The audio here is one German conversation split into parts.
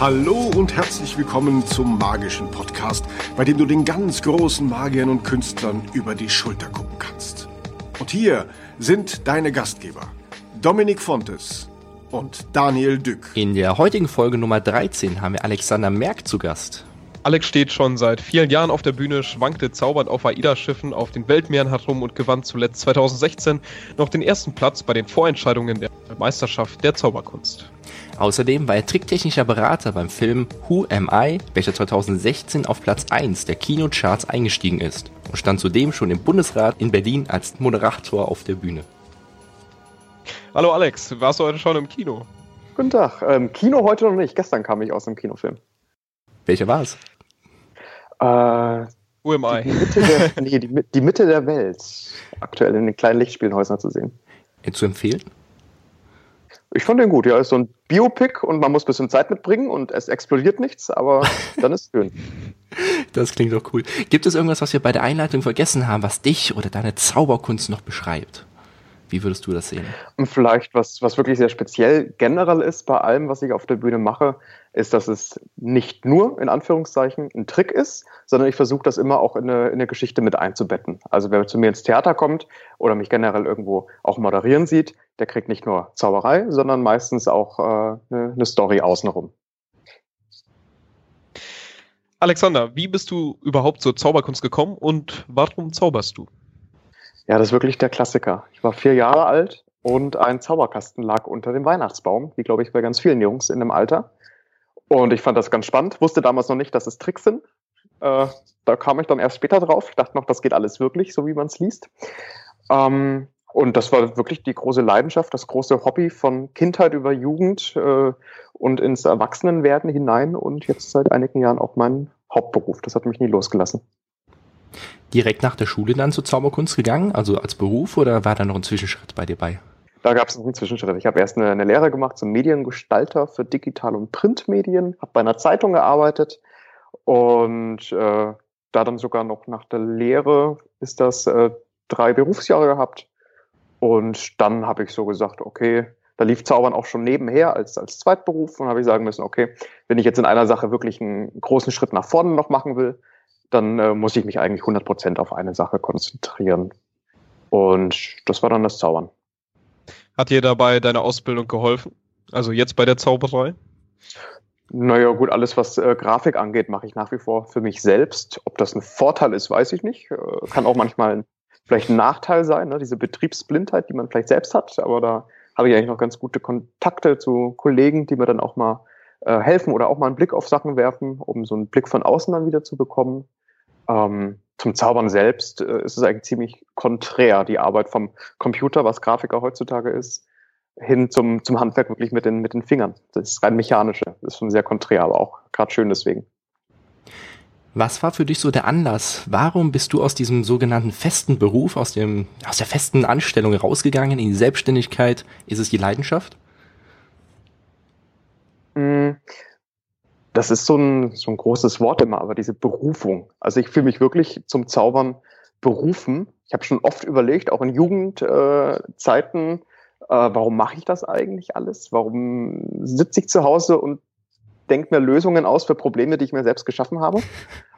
Hallo und herzlich willkommen zum magischen Podcast, bei dem du den ganz großen Magiern und Künstlern über die Schulter gucken kannst. Und hier sind deine Gastgeber, Dominik Fontes und Daniel Dück. In der heutigen Folge Nummer 13 haben wir Alexander Merck zu Gast. Alex steht schon seit vielen Jahren auf der Bühne, schwankte zaubernd auf AIDA-Schiffen auf den Weltmeeren herum und gewann zuletzt 2016 noch den ersten Platz bei den Vorentscheidungen der Meisterschaft der Zauberkunst. Außerdem war er tricktechnischer Berater beim Film Who Am I, welcher 2016 auf Platz 1 der Kinocharts eingestiegen ist und stand zudem schon im Bundesrat in Berlin als Moderator auf der Bühne. Hallo Alex, warst du heute schon im Kino? Guten Tag. Ähm, Kino heute noch nicht. Gestern kam ich aus dem Kinofilm. Welcher war es? Äh, Who am I? die, Mitte der, nee, die, die Mitte der Welt. Aktuell in den kleinen Lichtspielhäusern zu sehen. Äh, Zu empfehlen? Ich fand den gut. Ja, ist so ein Biopic und man muss ein bisschen Zeit mitbringen und es explodiert nichts, aber dann ist schön. Das klingt doch cool. Gibt es irgendwas, was wir bei der Einleitung vergessen haben, was dich oder deine Zauberkunst noch beschreibt? Wie würdest du das sehen? Vielleicht, was, was wirklich sehr speziell generell ist bei allem, was ich auf der Bühne mache, ist, dass es nicht nur in Anführungszeichen ein Trick ist, sondern ich versuche das immer auch in eine, in eine Geschichte mit einzubetten. Also wer zu mir ins Theater kommt oder mich generell irgendwo auch moderieren sieht, der kriegt nicht nur Zauberei, sondern meistens auch äh, eine, eine Story außenrum. Alexander, wie bist du überhaupt zur Zauberkunst gekommen und warum zauberst du? Ja, das ist wirklich der Klassiker. Ich war vier Jahre alt und ein Zauberkasten lag unter dem Weihnachtsbaum, wie glaube ich bei ganz vielen Jungs in dem Alter. Und ich fand das ganz spannend, wusste damals noch nicht, dass es Tricks sind. Äh, da kam ich dann erst später drauf. Ich dachte noch, das geht alles wirklich, so wie man es liest. Ähm, und das war wirklich die große Leidenschaft, das große Hobby von Kindheit über Jugend äh, und ins Erwachsenenwerden hinein und jetzt seit einigen Jahren auch mein Hauptberuf. Das hat mich nie losgelassen. Direkt nach der Schule dann zur Zauberkunst gegangen, also als Beruf, oder war da noch ein Zwischenschritt bei dir bei? Da gab es einen Zwischenschritt. Ich habe erst eine, eine Lehre gemacht zum Mediengestalter für Digital- und Printmedien, habe bei einer Zeitung gearbeitet und äh, da dann sogar noch nach der Lehre ist das äh, drei Berufsjahre gehabt. Und dann habe ich so gesagt, okay, da lief Zaubern auch schon nebenher als, als Zweitberuf und habe ich sagen müssen, okay, wenn ich jetzt in einer Sache wirklich einen großen Schritt nach vorne noch machen will, dann äh, muss ich mich eigentlich 100% auf eine Sache konzentrieren. Und das war dann das Zaubern. Hat dir dabei deine Ausbildung geholfen? Also jetzt bei der Zauberei? Naja, gut, alles, was äh, Grafik angeht, mache ich nach wie vor für mich selbst. Ob das ein Vorteil ist, weiß ich nicht. Äh, kann auch manchmal vielleicht ein Nachteil sein, ne? diese Betriebsblindheit, die man vielleicht selbst hat. Aber da habe ich eigentlich noch ganz gute Kontakte zu Kollegen, die mir dann auch mal äh, helfen oder auch mal einen Blick auf Sachen werfen, um so einen Blick von außen dann wieder zu bekommen. Ähm, zum Zaubern selbst äh, ist es eigentlich ziemlich konträr, die Arbeit vom Computer, was Grafiker heutzutage ist, hin zum, zum Handwerk wirklich mit den, mit den Fingern. Das ist rein mechanische. Das ist schon sehr konträr, aber auch gerade schön deswegen. Was war für dich so der Anlass? Warum bist du aus diesem sogenannten festen Beruf, aus, dem, aus der festen Anstellung rausgegangen in die Selbstständigkeit? Ist es die Leidenschaft? Mm, Das ist so ein, so ein großes Wort immer, aber diese Berufung. Also ich fühle mich wirklich zum Zaubern berufen. Ich habe schon oft überlegt, auch in Jugendzeiten, äh, äh, warum mache ich das eigentlich alles? Warum sitze ich zu Hause und denke mir Lösungen aus für Probleme, die ich mir selbst geschaffen habe?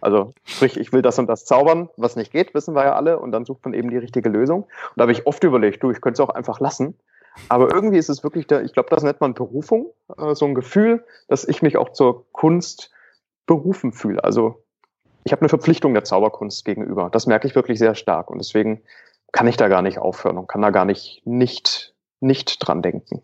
Also sprich, ich will das und das zaubern, was nicht geht, wissen wir ja alle, und dann sucht man eben die richtige Lösung. Und da habe ich oft überlegt, du, ich könnte es auch einfach lassen. Aber irgendwie ist es wirklich der, ich glaube, das nennt man Berufung, äh, so ein Gefühl, dass ich mich auch zur Kunst berufen fühle. Also ich habe eine Verpflichtung der Zauberkunst gegenüber. Das merke ich wirklich sehr stark und deswegen kann ich da gar nicht aufhören und kann da gar nicht nicht nicht dran denken.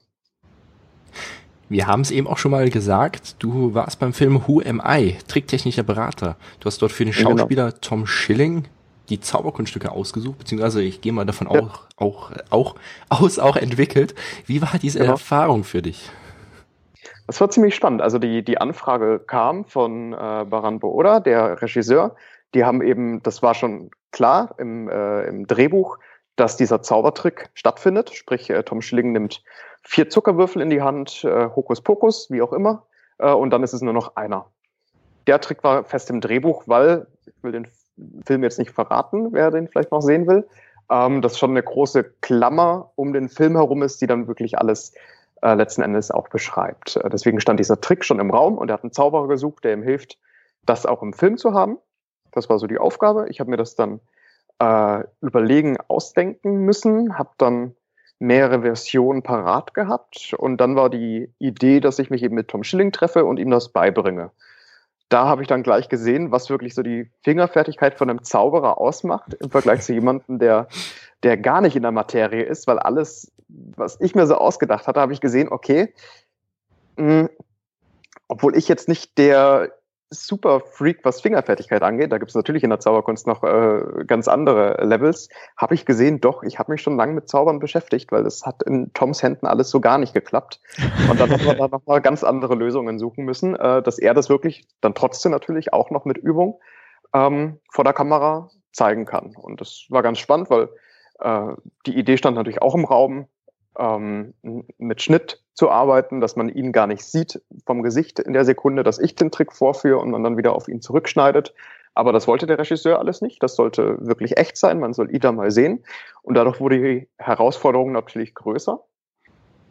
Wir haben es eben auch schon mal gesagt, du warst beim Film Who Am I, tricktechnischer Berater. Du hast dort für den genau. Schauspieler Tom Schilling die Zauberkunststücke ausgesucht, beziehungsweise ich gehe mal davon Ja. auch, auch, auch aus auch entwickelt. Wie war diese Genau. Erfahrung für dich? Das war ziemlich spannend. Also die, die Anfrage kam von äh, Baran Booda, der Regisseur. Die haben eben, das war schon klar im, äh, im Drehbuch, dass dieser Zaubertrick stattfindet. Sprich, äh, Tom Schilling nimmt vier Zuckerwürfel in die Hand, äh, Hokuspokus, wie auch immer, äh, und dann ist es nur noch einer. Der Trick war fest im Drehbuch, weil, ich will den Film jetzt nicht verraten, wer den vielleicht noch sehen will, ähm, dass schon eine große Klammer um den Film herum ist, die dann wirklich alles äh, letzten Endes auch beschreibt. Äh, deswegen stand dieser Trick schon im Raum und er hat einen Zauberer gesucht, der ihm hilft, das auch im Film zu haben. Das war so die Aufgabe. Ich habe mir das dann äh, überlegen, ausdenken müssen, habe dann mehrere Versionen parat gehabt und dann war die Idee, dass ich mich eben mit Tom Schilling treffe und ihm das beibringe. Da habe ich dann gleich gesehen, was wirklich so die Fingerfertigkeit von einem Zauberer ausmacht im Vergleich zu jemandem, der, der gar nicht in der Materie ist, weil alles, was ich mir so ausgedacht hatte, habe ich gesehen, okay, mh, obwohl ich jetzt nicht der super Freak, was Fingerfertigkeit angeht. Da gibt es natürlich in der Zauberkunst noch äh, ganz andere Levels. Habe ich gesehen, doch, ich habe mich schon lange mit Zaubern beschäftigt, weil das hat in Toms Händen alles so gar nicht geklappt. Und dann hat man da nochmal ganz andere Lösungen suchen müssen, äh, dass er das wirklich dann trotzdem natürlich auch noch mit Übung ähm, vor der Kamera zeigen kann. Und das war ganz spannend, weil äh, die Idee stand natürlich auch im Raum, ähm, mit Schnitt zu arbeiten, dass man ihn gar nicht sieht vom Gesicht in der Sekunde, dass ich den Trick vorführe und man dann wieder auf ihn zurückschneidet. Aber das wollte der Regisseur alles nicht. Das sollte wirklich echt sein. Man soll Ida mal sehen. Und dadurch wurde die Herausforderung natürlich größer.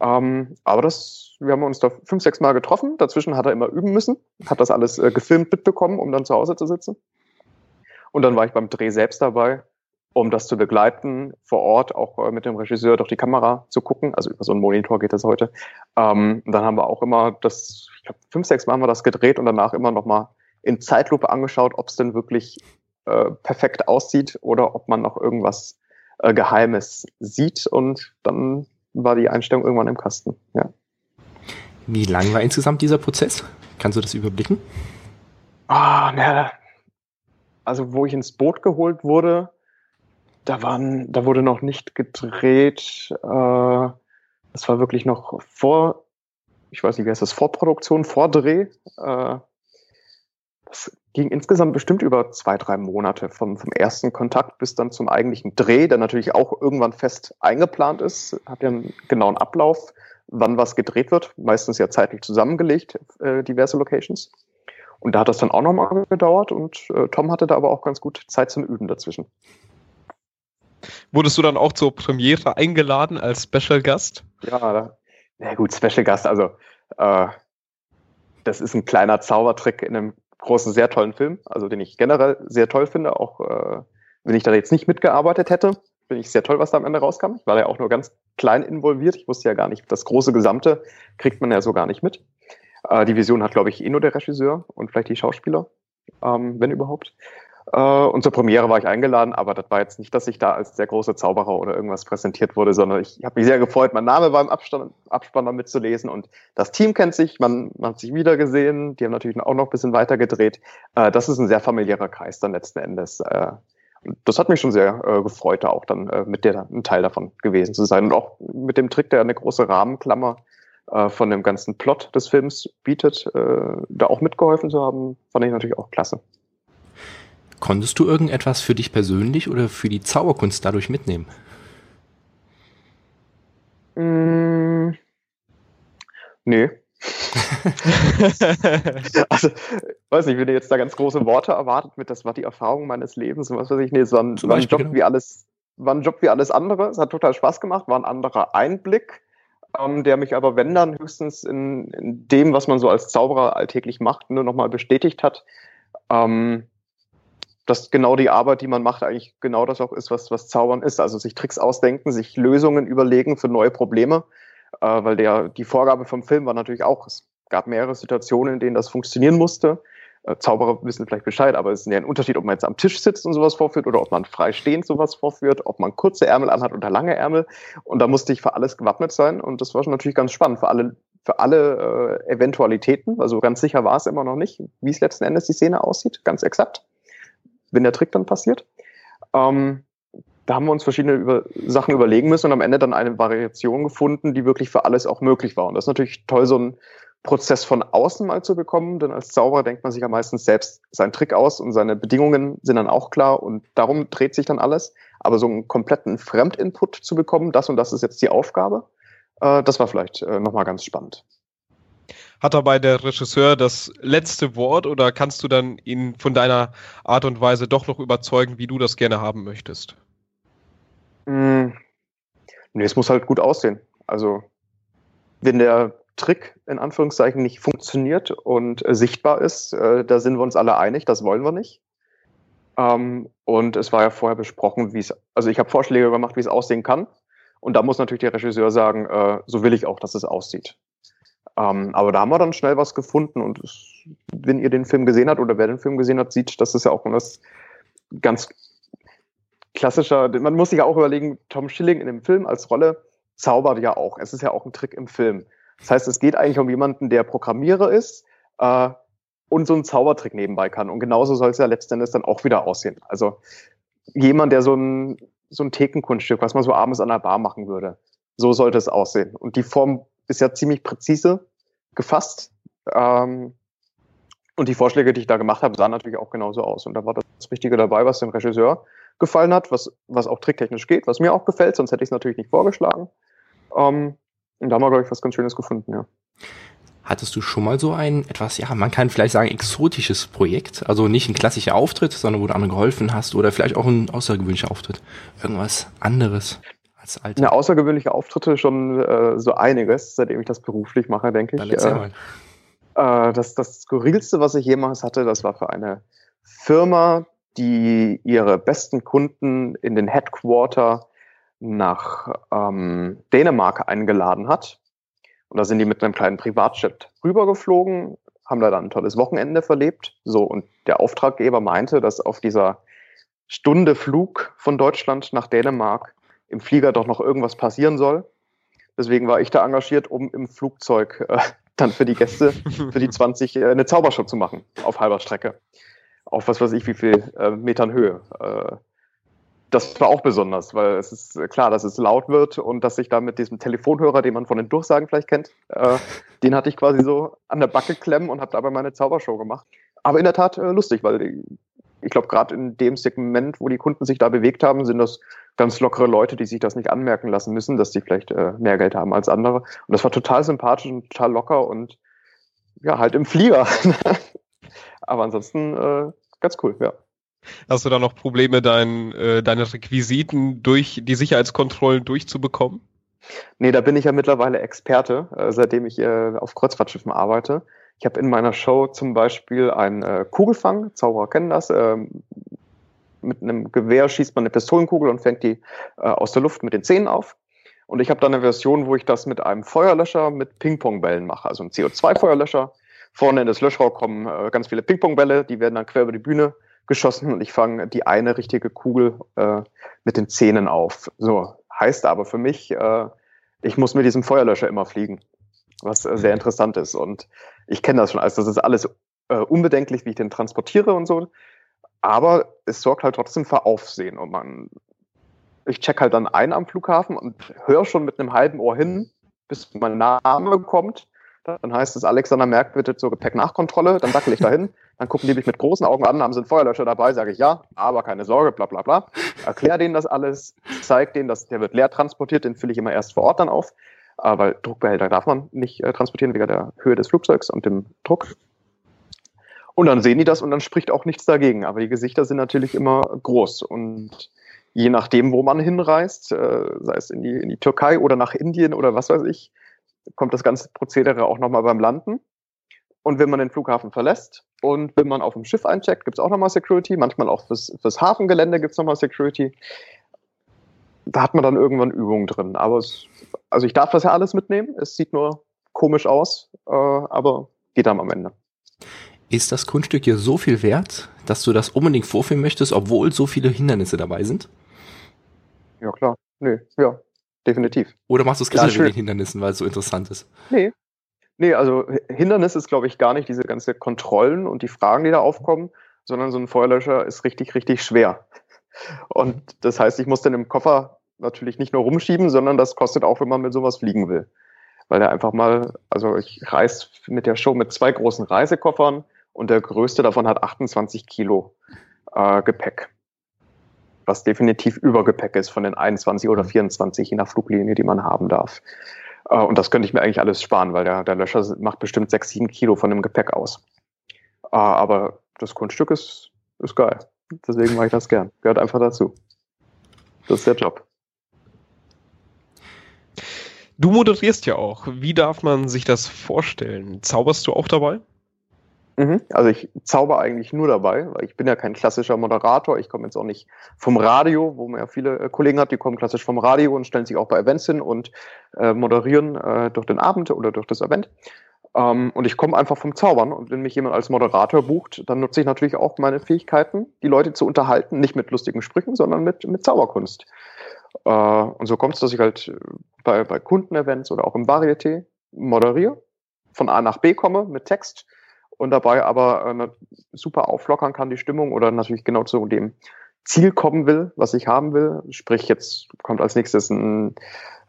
Ähm, aber das, wir haben uns da fünf, sechs Mal getroffen. Dazwischen hat er immer üben müssen, hat das alles äh, gefilmt mitbekommen, um dann zu Hause zu sitzen. Und dann war ich beim Dreh selbst dabei um das zu begleiten, vor Ort auch äh, mit dem Regisseur durch die Kamera zu gucken. Also über so einen Monitor geht das heute. Ähm, dann haben wir auch immer das, ich glaube, fünf, sechs Mal haben wir das gedreht und danach immer noch mal in Zeitlupe angeschaut, ob es denn wirklich äh, perfekt aussieht oder ob man noch irgendwas äh, Geheimes sieht. Und dann war die Einstellung irgendwann im Kasten. Ja. Wie lang war insgesamt dieser Prozess? Kannst du das überblicken? Ah, ne, also wo ich ins Boot geholt wurde, da waren, da wurde noch nicht gedreht. Äh, das war wirklich noch vor, ich weiß nicht, wie heißt das, Vorproduktion, Vordreh. Äh, das ging insgesamt bestimmt über zwei, drei Monate vom, vom ersten Kontakt bis dann zum eigentlichen Dreh, der natürlich auch irgendwann fest eingeplant ist, hat ja einen genauen Ablauf, wann was gedreht wird, meistens ja zeitlich zusammengelegt, äh, diverse Locations. Und da hat das dann auch nochmal gedauert und äh, Tom hatte da aber auch ganz gut Zeit zum Üben dazwischen. Wurdest du dann auch zur Premiere eingeladen als Special Gast? Ja, na gut, Special Gast, also äh, das ist ein kleiner Zaubertrick in einem großen, sehr tollen Film, also den ich generell sehr toll finde, auch äh, wenn ich da jetzt nicht mitgearbeitet hätte, finde ich sehr toll, was da am Ende rauskam. Ich war ja auch nur ganz klein involviert. Ich wusste ja gar nicht, das große Gesamte kriegt man ja so gar nicht mit. Äh, die Vision hat, glaube ich, eh nur der Regisseur und vielleicht die Schauspieler, ähm, wenn überhaupt. Äh, und zur Premiere war ich eingeladen, aber das war jetzt nicht, dass ich da als der große Zauberer oder irgendwas präsentiert wurde, sondern ich habe mich sehr gefreut, mein Name war im Abstand, Abspann mitzulesen und das Team kennt sich, man, man hat sich wiedergesehen, die haben natürlich auch noch ein bisschen weiter gedreht. Äh, das ist ein sehr familiärer Kreis dann letzten Endes. Äh, das hat mich schon sehr äh, gefreut, da auch dann äh, mit der ein Teil davon gewesen zu sein und auch mit dem Trick, der eine große Rahmenklammer äh, von dem ganzen Plot des Films bietet, äh, da auch mitgeholfen zu haben, fand ich natürlich auch klasse. Konntest du irgendetwas für dich persönlich oder für die Zauberkunst dadurch mitnehmen? Mm, nee. also, weiß nicht, wenn ihr jetzt da ganz große Worte erwartet mit, das war die Erfahrung meines Lebens und was weiß ich, nee, es war ein, war ein Job genau. wie alles, war ein Job wie alles andere. Es hat total Spaß gemacht, war ein anderer Einblick, ähm, der mich aber, wenn dann höchstens in, in, dem, was man so als Zauberer alltäglich macht, nur nochmal bestätigt hat. Ähm, dass genau die Arbeit, die man macht, eigentlich genau das auch ist, was, was Zaubern ist. Also sich Tricks ausdenken, sich Lösungen überlegen für neue Probleme. Äh, weil der, die Vorgabe vom Film war natürlich auch, es gab mehrere Situationen, in denen das funktionieren musste. Äh, Zauberer wissen vielleicht Bescheid, aber es ist ja ein Unterschied, ob man jetzt am Tisch sitzt und sowas vorführt oder ob man frei stehend sowas vorführt, ob man kurze Ärmel anhat oder lange Ärmel. Und da musste ich für alles gewappnet sein. Und das war schon natürlich ganz spannend für alle, für alle äh, Eventualitäten. Also ganz sicher war es immer noch nicht, wie es letzten Endes die Szene aussieht, ganz exakt wenn der Trick dann passiert. Ähm, da haben wir uns verschiedene über Sachen überlegen müssen und am Ende dann eine Variation gefunden, die wirklich für alles auch möglich war. Und das ist natürlich toll, so einen Prozess von außen mal zu bekommen, denn als Zauberer denkt man sich ja meistens selbst seinen Trick aus und seine Bedingungen sind dann auch klar und darum dreht sich dann alles. Aber so einen kompletten Fremdinput zu bekommen, das und das ist jetzt die Aufgabe, äh, das war vielleicht äh, nochmal ganz spannend. Hat dabei der Regisseur das letzte Wort oder kannst du dann ihn von deiner Art und Weise doch noch überzeugen, wie du das gerne haben möchtest? Mm, nee, es muss halt gut aussehen. Also wenn der Trick in Anführungszeichen nicht funktioniert und äh, sichtbar ist, äh, da sind wir uns alle einig, das wollen wir nicht. Ähm, und es war ja vorher besprochen, wie es, also ich habe Vorschläge gemacht, wie es aussehen kann. Und da muss natürlich der Regisseur sagen, äh, so will ich auch, dass es aussieht. Ähm, aber da haben wir dann schnell was gefunden und es, wenn ihr den Film gesehen habt oder wer den Film gesehen hat, sieht, dass es ja auch was ganz klassischer, man muss sich ja auch überlegen, Tom Schilling in dem Film als Rolle zaubert ja auch. Es ist ja auch ein Trick im Film. Das heißt, es geht eigentlich um jemanden, der Programmierer ist äh, und so einen Zaubertrick nebenbei kann. Und genauso soll es ja letztendlich dann auch wieder aussehen. Also jemand, der so ein, so ein Thekenkunststück, was man so abends an der Bar machen würde, so sollte es aussehen. Und die Form ist ja ziemlich präzise gefasst. Ähm, und die Vorschläge, die ich da gemacht habe, sahen natürlich auch genauso aus. Und da war das Richtige dabei, was dem Regisseur gefallen hat, was, was auch tricktechnisch geht, was mir auch gefällt, sonst hätte ich es natürlich nicht vorgeschlagen. Ähm, und da haben wir, glaube ich, was ganz Schönes gefunden, ja. Hattest du schon mal so ein etwas, ja, man kann vielleicht sagen, exotisches Projekt? Also nicht ein klassischer Auftritt, sondern wo du anderen geholfen hast oder vielleicht auch ein außergewöhnlicher Auftritt. Irgendwas anderes als Alter. Ja, außergewöhnliche Auftritte schon äh, so einiges, seitdem ich das beruflich mache, denke ich. Äh. Äh, das, das Skurrilste, was ich jemals hatte, das war für eine Firma, die ihre besten Kunden in den Headquarter nach ähm, Dänemark eingeladen hat. Und da sind die mit einem kleinen Privatjet rübergeflogen, haben da dann ein tolles Wochenende verlebt. So, und der Auftraggeber meinte, dass auf dieser Stunde Flug von Deutschland nach Dänemark im Flieger doch noch irgendwas passieren soll. Deswegen war ich da engagiert, um im Flugzeug äh, dann für die Gäste, für die 20, äh, eine Zaubershow zu machen auf halber Strecke. Auf was weiß ich, wie viel äh, Metern Höhe. Äh, das war auch besonders, weil es ist klar, dass es laut wird und dass ich da mit diesem Telefonhörer, den man von den Durchsagen vielleicht kennt, äh, den hatte ich quasi so an der Backe klemmen und habe dabei meine Zaubershow gemacht. Aber in der Tat äh, lustig, weil ich glaube, gerade in dem Segment, wo die Kunden sich da bewegt haben, sind das ganz lockere Leute, die sich das nicht anmerken lassen müssen, dass sie vielleicht äh, mehr Geld haben als andere. Und das war total sympathisch und total locker und ja, halt im Flieger. Aber ansonsten äh, ganz cool, ja. Hast du da noch Probleme, dein, äh, deine Requisiten durch die Sicherheitskontrollen durchzubekommen? Nee, da bin ich ja mittlerweile Experte, äh, seitdem ich äh, auf Kreuzfahrtschiffen arbeite. Ich habe in meiner Show zum Beispiel einen äh, Kugelfang, Zauberer kennen das. Äh, mit einem Gewehr schießt man eine Pistolenkugel und fängt die äh, aus der Luft mit den Zähnen auf. Und ich habe da eine Version, wo ich das mit einem Feuerlöscher mit Ping-Pong-Bällen mache, also ein CO2-Feuerlöscher. Vorne in das Löschrohr kommen äh, ganz viele Ping-Pong-Bälle, die werden dann quer über die Bühne geschossen und ich fange die eine richtige Kugel äh, mit den Zähnen auf. So heißt aber für mich, äh, ich muss mit diesem Feuerlöscher immer fliegen, was äh, sehr interessant ist. Und ich kenne das schon, also das ist alles äh, unbedenklich, wie ich den transportiere und so. Aber es sorgt halt trotzdem für Aufsehen und man, ich check halt dann ein am Flughafen und höre schon mit einem halben Ohr hin, bis mein Name kommt dann heißt es, Alexander Merck bitte zur Gepäcknachkontrolle. Dann dackel ich dahin. Dann gucken die mich mit großen Augen an, haben sie einen Feuerlöscher dabei, sage ich ja, aber keine Sorge, bla bla bla. Erklär denen das alles, zeig denen, dass der wird leer transportiert, den fülle ich immer erst vor Ort dann auf, äh, weil Druckbehälter darf man nicht äh, transportieren wegen der Höhe des Flugzeugs und dem Druck. Und dann sehen die das und dann spricht auch nichts dagegen. Aber die Gesichter sind natürlich immer groß und je nachdem, wo man hinreist, äh, sei es in die, in die Türkei oder nach Indien oder was weiß ich, kommt das ganze Prozedere auch nochmal beim Landen. Und wenn man den Flughafen verlässt und wenn man auf dem Schiff eincheckt, gibt es auch nochmal Security. Manchmal auch fürs, fürs Hafengelände gibt es nochmal Security. Da hat man dann irgendwann Übungen drin. Aber es, also ich darf das ja alles mitnehmen. Es sieht nur komisch aus, äh, aber geht dann am Ende. Ist das Kunststück hier so viel wert, dass du das unbedingt vorführen möchtest, obwohl so viele Hindernisse dabei sind? Ja, klar. Nee, ja definitiv. Oder machst du es gerade mit den Hindernissen, weil es so interessant ist? Nee. Nee, also Hindernis ist, glaube ich, gar nicht diese ganze Kontrollen und die Fragen, die da aufkommen, sondern so ein Feuerlöscher ist richtig, richtig schwer. Und das heißt, ich muss dann im Koffer natürlich nicht nur rumschieben, sondern das kostet auch, wenn man mit sowas fliegen will. Weil er einfach mal, also ich reise mit der Show mit zwei großen Reisekoffern und der größte davon hat 28 Kilo äh, Gepäck was definitiv Übergepäck ist von den 21 oder 24, je nach Fluglinie, die man haben darf. Äh, und das könnte ich mir eigentlich alles sparen, weil der, der Löscher macht bestimmt 6, 7 Kilo von dem Gepäck aus. Äh, aber das Kunststück ist, ist geil. Deswegen mache ich das gern. Gehört einfach dazu. Das ist der Job. Du moderierst ja auch. Wie darf man sich das vorstellen? Zauberst du auch dabei? Mhm. Also ich zauber eigentlich nur dabei, weil ich bin ja kein klassischer Moderator. Ich komme jetzt auch nicht vom Radio, wo man ja viele äh, Kollegen hat, die kommen klassisch vom Radio und stellen sich auch bei Events hin und äh, moderieren äh, durch den Abend oder durch das Event. Ähm, und ich komme einfach vom Zaubern und wenn mich jemand als Moderator bucht, dann nutze ich natürlich auch meine Fähigkeiten, die Leute zu unterhalten, nicht mit lustigen Sprüchen, sondern mit, mit Zauberkunst. Äh, und so kommt es, dass ich halt bei, bei Kundenevents oder auch im Varieté moderiere, von A nach B komme mit Text und dabei aber äh, super auflockern kann die Stimmung oder natürlich genau zu dem Ziel kommen will, was ich haben will. Sprich, jetzt kommt als nächstes ein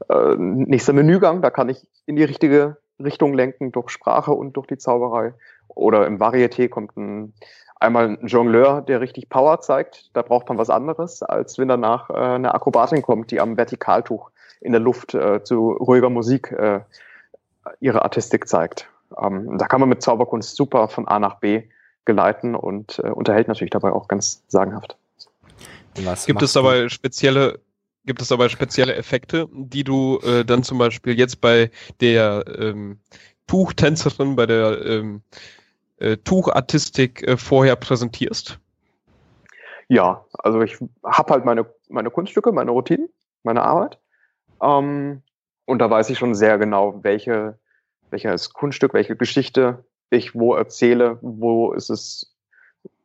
äh, nächster Menügang, da kann ich in die richtige Richtung lenken durch Sprache und durch die Zauberei. Oder im Varieté kommt ein, einmal ein Jongleur, der richtig Power zeigt. Da braucht man was anderes, als wenn danach äh, eine Akrobatin kommt, die am Vertikaltuch in der Luft äh, zu ruhiger Musik äh, ihre Artistik zeigt. Ähm, da kann man mit Zauberkunst super von A nach B geleiten und äh, unterhält natürlich dabei auch ganz sagenhaft. Was gibt es dabei du? spezielle Gibt es dabei spezielle Effekte, die du äh, dann zum Beispiel jetzt bei der ähm, Tuchtänzerin, bei der ähm, äh, Tuchartistik äh, vorher präsentierst? Ja, also ich habe halt meine, meine Kunststücke, meine Routinen, meine Arbeit. Ähm, und da weiß ich schon sehr genau, welche welches Kunststück, welche Geschichte ich wo erzähle, wo ist es.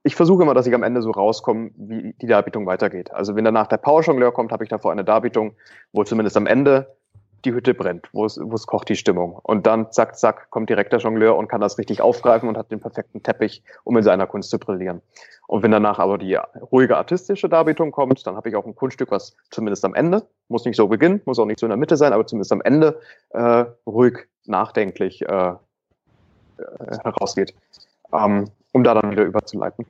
Ich versuche immer, dass ich am Ende so rauskomme, wie die Darbietung weitergeht. Also wenn danach der Powerjongleur kommt, habe ich davor eine Darbietung, wo zumindest am Ende die Hütte brennt, wo es, wo es kocht die Stimmung. Und dann zack, zack, kommt direkt der Jongleur und kann das richtig aufgreifen und hat den perfekten Teppich, um in seiner Kunst zu brillieren. Und wenn danach aber die ruhige artistische Darbietung kommt, dann habe ich auch ein Kunststück, was zumindest am Ende, muss nicht so beginnen, muss auch nicht so in der Mitte sein, aber zumindest am Ende äh, ruhig, nachdenklich äh, äh, herausgeht, ähm, um da dann wieder überzuleiten.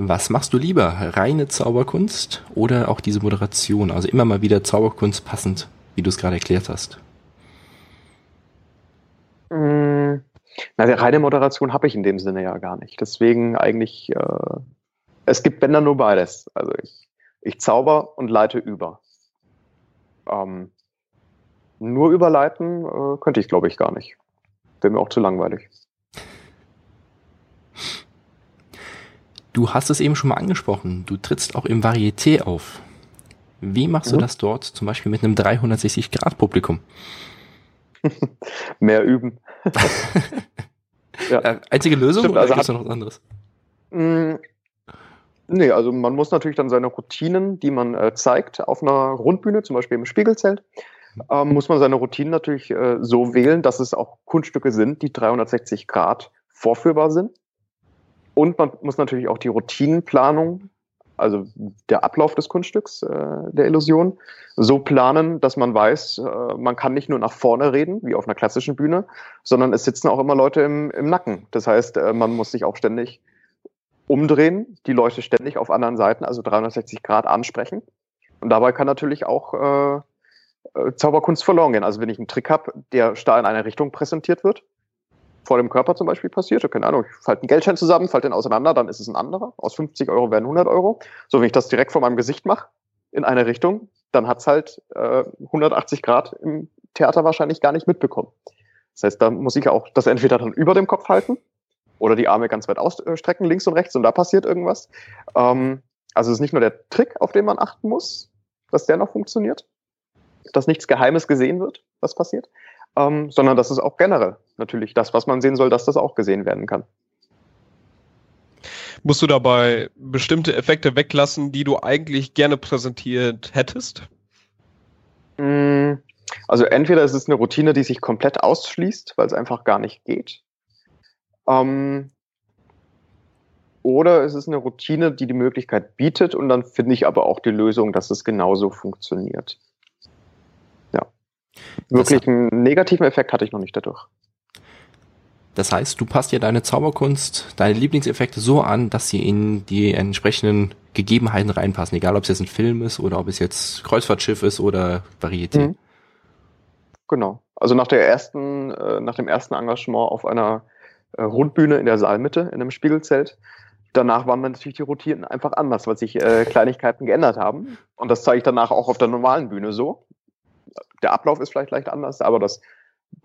Was machst du lieber? Reine Zauberkunst oder auch diese Moderation? Also immer mal wieder Zauberkunst passend wie du es gerade erklärt hast? Mm, na, die reine Moderation habe ich in dem Sinne ja gar nicht. Deswegen eigentlich, äh, es gibt Bänder nur beides. Also ich, ich zauber und leite über. Ähm, nur überleiten äh, könnte ich, glaube ich, gar nicht. Wäre mir auch zu langweilig. Du hast es eben schon mal angesprochen. Du trittst auch im Varieté auf. Wie machst mhm. du das dort zum Beispiel mit einem 360-Grad-Publikum? Mehr üben. ja. Äh, einzige Lösung Stimmt, oder also gibt es noch was anderes? Mh, mm, nee, also man muss natürlich dann seine Routinen, die man äh, zeigt auf einer Rundbühne, zum Beispiel im Spiegelzelt, ähm, muss man seine Routinen natürlich äh, so wählen, dass es auch Kunststücke sind, die 360 Grad vorführbar sind. Und man muss natürlich auch die Routinenplanung also der Ablauf des Kunststücks äh, der Illusion, so planen, dass man weiß, äh, man kann nicht nur nach vorne reden, wie auf einer klassischen Bühne, sondern es sitzen auch immer Leute im, im Nacken. Das heißt, äh, man muss sich auch ständig umdrehen, die Leute ständig auf anderen Seiten, also 360 Grad ansprechen. Und dabei kann natürlich auch äh, äh, Zauberkunst verloren gehen. Also wenn ich einen Trick habe, der starr in eine Richtung präsentiert wird, vor dem Körper zum Beispiel passiert. Keine Ahnung, ich falte einen Geldschein zusammen, falte den auseinander, dann ist es ein anderer. Aus 50 Euro werden 100 Euro. So, wenn ich das direkt vor meinem Gesicht mache, in eine Richtung, dann hat's halt äh, 180 Grad im Theater wahrscheinlich gar nicht mitbekommen. Das heißt, da muss ich auch das entweder dann über dem Kopf halten oder die Arme ganz weit ausstrecken, links und rechts, und da passiert irgendwas. Ähm, also es ist nicht nur der Trick, auf den man achten muss, dass der noch funktioniert, dass nichts Geheimes gesehen wird, was passiert, ähm, sondern dass es auch generell natürlich das, was man sehen soll, dass das auch gesehen werden kann. Musst du dabei bestimmte Effekte weglassen, die du eigentlich gerne präsentiert hättest? Mm, also entweder ist es eine Routine, die sich komplett ausschließt, weil es einfach gar nicht geht. Ähm, oder es ist eine Routine, die die Möglichkeit bietet und dann finde ich aber auch die Lösung, dass es genauso funktioniert. Wirklich einen negativen Effekt hatte ich noch nicht dadurch. Das heißt, du passt dir deine Zauberkunst, deine Lieblingseffekte so an, dass sie in die entsprechenden Gegebenheiten reinpassen. Egal, ob es jetzt ein Film ist oder ob es jetzt Kreuzfahrtschiff ist oder Varieté. Mhm. Genau. Also nach der ersten, äh, nach dem ersten Engagement auf einer äh, Rundbühne in der Saalmitte, in einem Spiegelzelt, danach waren dann natürlich die Routinen einfach anders, weil sich äh, Kleinigkeiten geändert haben. Und das zeige ich danach auch auf der normalen Bühne so der Ablauf ist vielleicht leicht anders, aber das,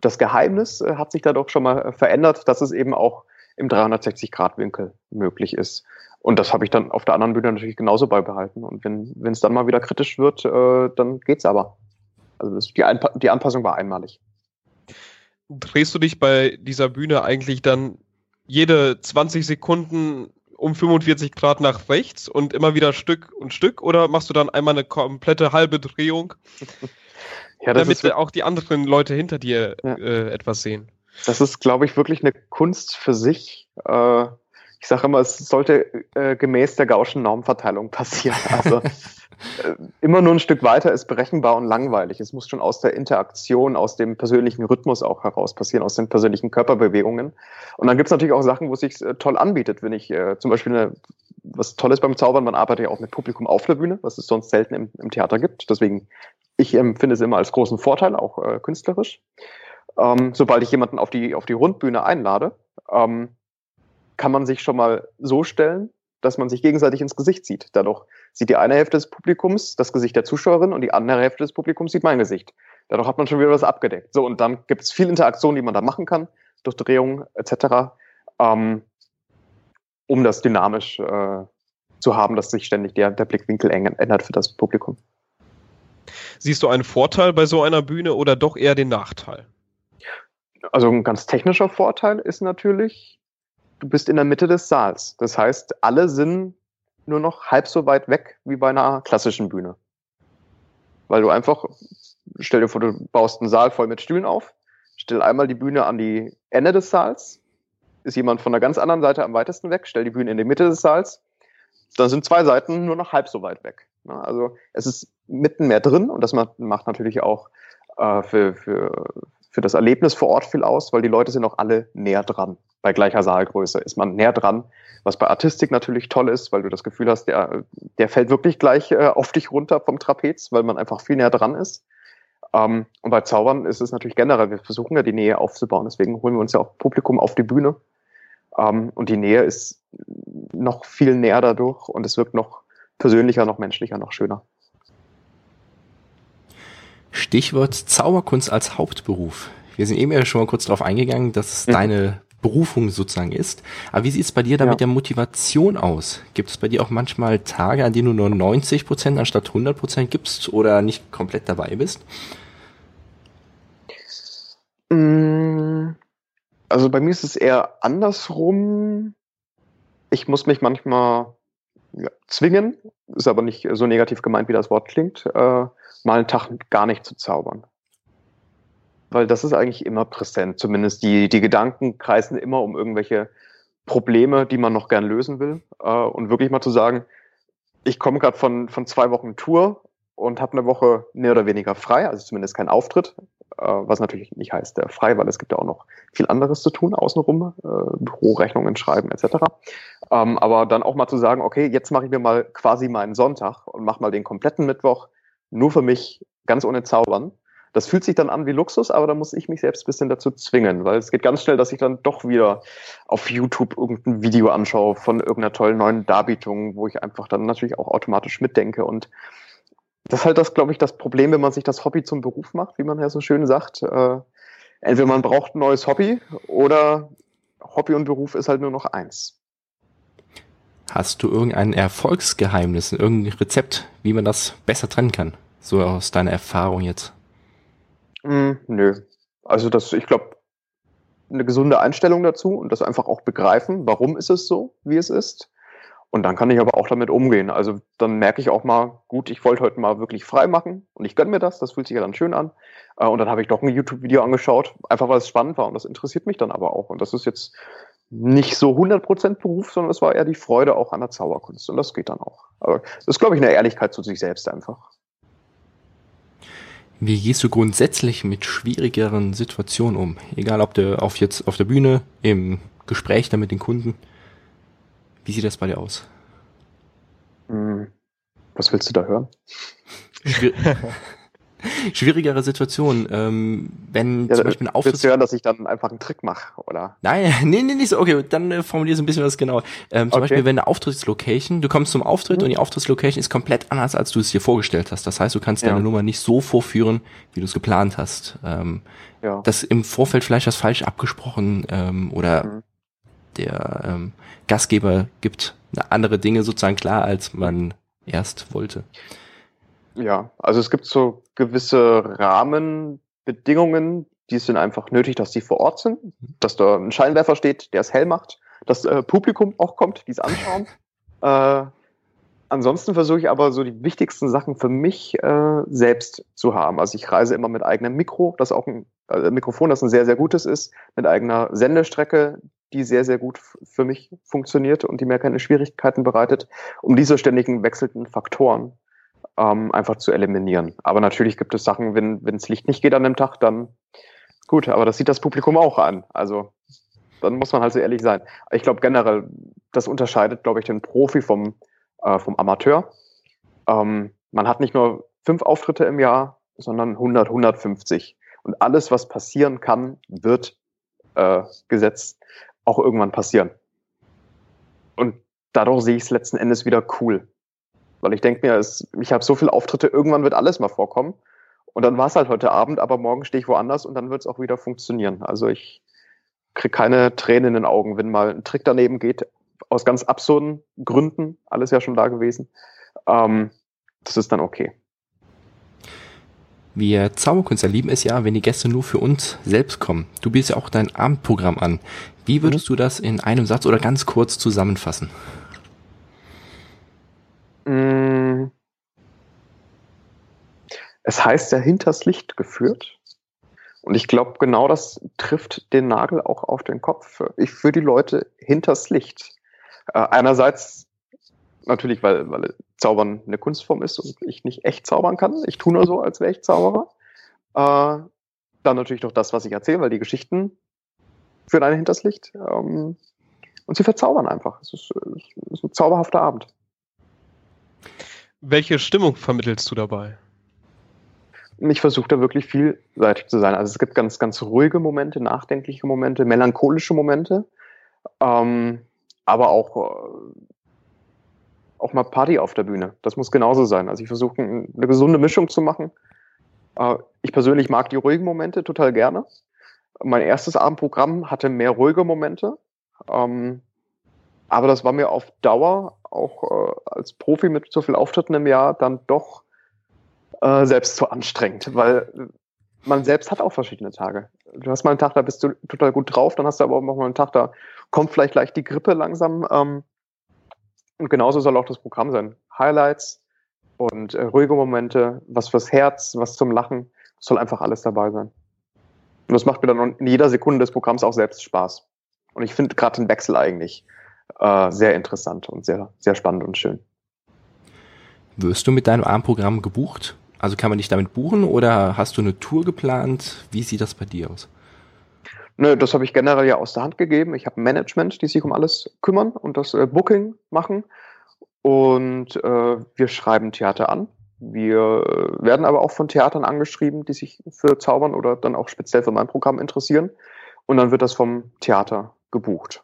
das Geheimnis äh, hat sich da doch schon mal äh, verändert, dass es eben auch im 360-Grad-Winkel möglich ist. Und das habe ich dann auf der anderen Bühne natürlich genauso beibehalten. Und wenn es dann mal wieder kritisch wird, äh, dann geht's aber. Also die, Einpa die Anpassung war einmalig. Drehst du dich bei dieser Bühne eigentlich dann jede 20 Sekunden um 45 Grad nach rechts und immer wieder Stück und Stück oder machst du dann einmal eine komplette halbe Drehung, ja, damit auch die anderen Leute hinter dir ja. äh, etwas sehen? Das ist, glaube ich, wirklich eine Kunst für sich. Äh, ich sage immer, es sollte äh, gemäß der Gaußschen Normverteilung passieren. Also äh, immer nur ein Stück weiter ist berechenbar und langweilig. Es muss schon aus der Interaktion, aus dem persönlichen Rhythmus auch heraus passieren, aus den persönlichen Körperbewegungen. Und dann gibt es natürlich auch Sachen, wo es sich äh, toll anbietet, wenn ich äh, zum Beispiel eine, was Tolles beim Zaubern, man arbeitet ja auch mit Publikum auf der Bühne, was es sonst selten im, im Theater gibt. Deswegen, ich empfinde es immer als großen Vorteil, auch äh, künstlerisch. Ähm, sobald ich jemanden auf die, auf die Rundbühne einlade, ähm, kann man sich schon mal so stellen, dass man sich gegenseitig ins Gesicht sieht. Dadurch sieht die eine Hälfte des Publikums das Gesicht der Zuschauerin und die andere Hälfte des Publikums sieht mein Gesicht. Dadurch hat man schon wieder was abgedeckt. So, und dann gibt es viel Interaktion, die man da machen kann, durch Drehungen etc., ähm, um das dynamisch äh, zu haben, dass sich ständig der, der Blickwinkel ändert für das Publikum. Siehst du einen Vorteil bei so einer Bühne oder doch eher den Nachteil? Also ein ganz technischer Vorteil ist natürlich, du bist in der Mitte des Saals. Das heißt, alle sind nur noch halb so weit weg wie bei einer klassischen Bühne. Weil du einfach, stell dir vor, du baust einen Saal voll mit Stühlen auf, stell einmal die Bühne an die Ende des Saals, ist jemand von der ganz anderen Seite am weitesten weg, stell die Bühne in die Mitte des Saals, dann sind zwei Seiten nur noch halb so weit weg. Also es ist mitten mehr drin und das macht natürlich auch äh, für, für, für das Erlebnis vor Ort viel aus, weil die Leute sind auch alle näher dran bei gleicher Saalgröße ist man näher dran, was bei Artistik natürlich toll ist, weil du das Gefühl hast, der, der fällt wirklich gleich äh, auf dich runter vom Trapez, weil man einfach viel näher dran ist. Ähm, und bei Zaubern ist es natürlich generell, wir versuchen ja die Nähe aufzubauen, deswegen holen wir uns ja auch Publikum auf die Bühne. Ähm, und die Nähe ist noch viel näher dadurch und es wirkt noch persönlicher, noch menschlicher, noch schöner. Stichwort Zauberkunst als Hauptberuf. Wir sind eben ja schon mal kurz darauf eingegangen, dass es mhm. deine Berufung sozusagen ist. Aber wie sieht es bei dir da ja. mit der Motivation aus? Gibt es bei dir auch manchmal Tage, an denen du nur 90 Prozent anstatt 100 Prozent gibst oder nicht komplett dabei bist? Mm, also bei mir ist es eher andersrum. Ich muss mich manchmal ja, zwingen, ist aber nicht so negativ gemeint, wie das Wort klingt, äh, mal einen Tag gar nicht zu zaubern weil das ist eigentlich immer präsent. Zumindest die, die Gedanken kreisen immer um irgendwelche Probleme, die man noch gern lösen will. Äh, und wirklich mal zu sagen, ich komme gerade von, von zwei Wochen Tour und habe eine Woche mehr oder weniger frei, also zumindest kein Auftritt, was natürlich nicht heißt äh, frei, weil es gibt ja auch noch viel anderes zu tun außenrum, äh, Bürorechnungen schreiben etc. Ähm, aber dann auch mal zu sagen, okay, jetzt mache ich mir mal quasi meinen Sonntag und mache mal den kompletten Mittwoch nur für mich, ganz ohne Zaubern das fühlt sich dann an wie Luxus, aber da muss ich mich selbst ein bisschen dazu zwingen, weil es geht ganz schnell, dass ich dann doch wieder auf YouTube irgendein Video anschaue von irgendeiner tollen neuen Darbietung, wo ich einfach dann natürlich auch automatisch mitdenke und das ist halt das, glaube ich, das Problem, wenn man sich das Hobby zum Beruf macht, wie man ja so schön sagt. Äh, entweder man braucht ein neues Hobby oder Hobby und Beruf ist halt nur noch eins. Hast du irgendein Erfolgsgeheimnis, irgendein Rezept, wie man das besser trennen kann? So aus deiner Erfahrung jetzt. Mm, nö. Also das, ich glaube, eine gesunde Einstellung dazu und das einfach auch begreifen, warum ist es so, wie es ist. Und dann kann ich aber auch damit umgehen. Also dann merke ich auch mal, gut, ich wollte heute mal wirklich frei machen und ich gönne mir das, das fühlt sich ja dann schön an. Äh, und dann habe ich doch ein YouTube-Video angeschaut, einfach weil es spannend war und das interessiert mich dann aber auch. Und das ist jetzt nicht so 100% Beruf, sondern es war eher die Freude auch an der Zauberkunst und das geht dann auch. Aber das ist, glaube ich, eine Ehrlichkeit zu sich selbst einfach. Wie gehst du grundsätzlich mit schwierigeren Situationen um? Egal ob du auf jetzt auf der Bühne, im Gespräch dann mit den Kunden. Wie sieht das bei dir aus? Hm. Was willst du da hören? Schwierigere Situation, ähm, wenn ja, zum Beispiel ein Auftritt... Willst du hören, dass ich dann einfach einen Trick mache, oder? Nein, nee, nee, nicht so. Okay, dann äh, formulier ein bisschen was genau. Ähm, zum okay. Beispiel, wenn eine Auftrittslocation, du kommst zum Auftritt mhm. und die Auftrittslocation ist komplett anders, als du es dir vorgestellt hast. Das heißt, du kannst ja. deine Nummer nicht so vorführen, wie du es geplant hast. Ähm, ja. Das im Vorfeld vielleicht was falsch abgesprochen ähm, oder mhm. Der ähm, Gastgeber gibt andere Dinge sozusagen klar, als man erst wollte. Ja, also es gibt so gewisse Rahmenbedingungen, die sind einfach nötig, dass die vor Ort sind, dass da ein Scheinwerfer steht, der es hell macht, dass äh, Publikum auch kommt, die es anschauen. äh, ansonsten versuche ich aber so die wichtigsten Sachen für mich äh, selbst zu haben. Also ich reise immer mit eigenem Mikro, das auch ein äh, Mikrofon, das ein sehr, sehr gutes ist, mit eigener Sendestrecke, die sehr, sehr gut für mich funktioniert und die mir keine Schwierigkeiten bereitet, um diese ständigen wechselnden Faktoren ähm, einfach zu eliminieren. Aber natürlich gibt es Sachen, wenn das Licht nicht geht an dem Tag, dann gut, aber das sieht das Publikum auch an. Also dann muss man halt so ehrlich sein. Ich glaube generell, das unterscheidet, glaube ich, den Profi vom, äh, vom Amateur. Ähm, man hat nicht nur fünf Auftritte im Jahr, sondern 100, 150. Und alles, was passieren kann, wird äh, gesetzt auch irgendwann passieren. Und dadurch sehe ich es letzten Endes wieder cool. Weil ich denke mir, es, ich habe so viele Auftritte, irgendwann wird alles mal vorkommen. Und dann war es halt heute Abend, aber morgen stehe ich woanders und dann wird es auch wieder funktionieren. Also ich kriege keine Tränen in den Augen, wenn mal ein Trick daneben geht, aus ganz absurden Gründen, alles ja schon da gewesen. Ähm, das ist dann okay. Wir Zauberkünstler lieben es ja, wenn die Gäste nur für uns selbst kommen. Du bietest ja auch dein Abendprogramm an. Wie würdest du das in einem Satz oder ganz kurz zusammenfassen? Mm. Es heißt ja hinters Licht geführt. Und ich glaube, genau das trifft den Nagel auch auf den Kopf. Ich führe die Leute hinters Licht. Äh, einerseits natürlich, weil, weil Zaubern eine Kunstform ist und ich nicht echt zaubern kann. Ich tue nur so, als wäre ich Zauberer. Äh, dann natürlich doch das, was ich erzähle, weil die Geschichten führen einen hinters Licht. Ähm, und sie verzaubern einfach. Es ist, es ist ein zauberhafter Abend. Welche Stimmung vermittelst du dabei? Ich versuche da wirklich vielseitig zu sein. Also es gibt ganz, ganz ruhige Momente, nachdenkliche Momente, melancholische Momente, ähm, aber auch äh, auch mal Party auf der Bühne. Das muss genauso sein. Also ich versuche eine gesunde Mischung zu machen. Äh, ich persönlich mag die ruhigen Momente total gerne. Mein erstes Abendprogramm hatte mehr ruhige Momente. Ähm, aber das war mir auf Dauer, auch äh, als Profi mit so viel Auftritten im Jahr, dann doch äh, selbst zu anstrengend, weil man selbst hat auch verschiedene Tage. Du hast mal einen Tag, da bist du total gut drauf, dann hast du aber auch mal einen Tag, da kommt vielleicht gleich die Grippe langsam. Und genauso soll auch das Programm sein. Highlights und äh, ruhige Momente, was fürs Herz, was zum Lachen, soll einfach alles dabei sein. Und das macht mir dann in jeder Sekunde des Programms auch selbst Spaß. Und ich finde gerade den Wechsel eigentlich äh, sehr interessant und sehr, sehr spannend und schön. Wirst du mit deinem Abendprogramm gebucht? Also kann man dich damit buchen oder hast du eine Tour geplant? Wie sieht das bei dir aus? Nö, das habe ich generell ja aus der Hand gegeben. Ich habe Management, die sich um alles kümmern und das äh, Booking machen. Und äh, wir schreiben Theater an. Wir äh, werden aber auch von Theatern angeschrieben, die sich für Zaubern oder dann auch speziell für mein Programm interessieren. Und dann wird das vom Theater gebucht.